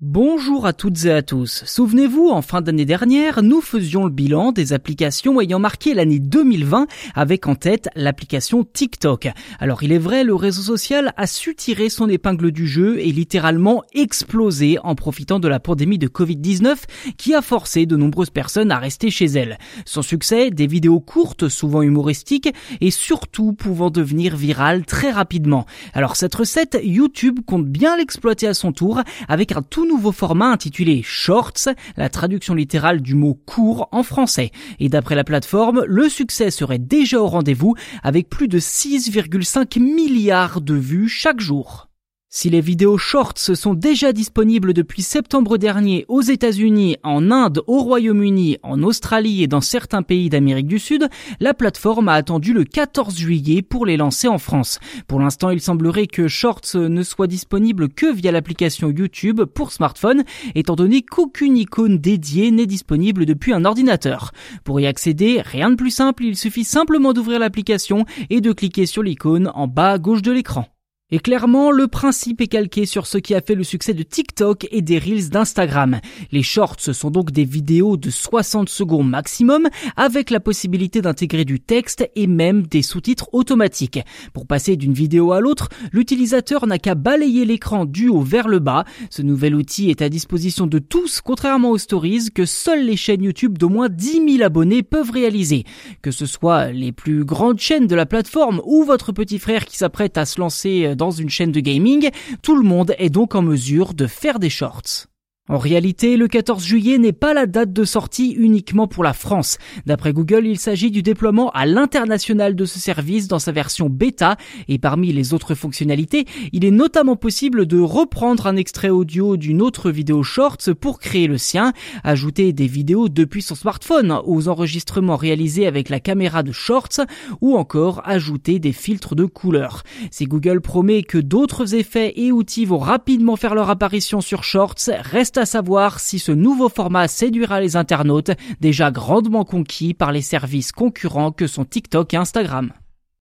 Bonjour à toutes et à tous. Souvenez-vous, en fin d'année dernière, nous faisions le bilan des applications ayant marqué l'année 2020 avec en tête l'application TikTok. Alors il est vrai, le réseau social a su tirer son épingle du jeu et littéralement exploser en profitant de la pandémie de Covid-19 qui a forcé de nombreuses personnes à rester chez elles. Son succès, des vidéos courtes, souvent humoristiques et surtout pouvant devenir virales très rapidement. Alors cette recette, YouTube compte bien l'exploiter à son tour avec un tout nouveau format intitulé Shorts, la traduction littérale du mot court en français. Et d'après la plateforme, le succès serait déjà au rendez-vous avec plus de 6,5 milliards de vues chaque jour. Si les vidéos shorts sont déjà disponibles depuis septembre dernier aux États-Unis, en Inde, au Royaume-Uni, en Australie et dans certains pays d'Amérique du Sud, la plateforme a attendu le 14 juillet pour les lancer en France. Pour l'instant, il semblerait que Shorts ne soit disponible que via l'application YouTube pour smartphone, étant donné qu'aucune icône dédiée n'est disponible depuis un ordinateur. Pour y accéder, rien de plus simple, il suffit simplement d'ouvrir l'application et de cliquer sur l'icône en bas à gauche de l'écran. Et clairement, le principe est calqué sur ce qui a fait le succès de TikTok et des Reels d'Instagram. Les shorts sont donc des vidéos de 60 secondes maximum avec la possibilité d'intégrer du texte et même des sous-titres automatiques. Pour passer d'une vidéo à l'autre, l'utilisateur n'a qu'à balayer l'écran du haut vers le bas. Ce nouvel outil est à disposition de tous, contrairement aux stories que seules les chaînes YouTube d'au moins 10 000 abonnés peuvent réaliser. Que ce soit les plus grandes chaînes de la plateforme ou votre petit frère qui s'apprête à se lancer dans une chaîne de gaming, tout le monde est donc en mesure de faire des shorts. En réalité, le 14 juillet n'est pas la date de sortie uniquement pour la France. D'après Google, il s'agit du déploiement à l'international de ce service dans sa version bêta et parmi les autres fonctionnalités, il est notamment possible de reprendre un extrait audio d'une autre vidéo short pour créer le sien, ajouter des vidéos depuis son smartphone aux enregistrements réalisés avec la caméra de shorts ou encore ajouter des filtres de couleurs. Si Google promet que d'autres effets et outils vont rapidement faire leur apparition sur shorts, reste à savoir si ce nouveau format séduira les internautes déjà grandement conquis par les services concurrents que sont TikTok et Instagram.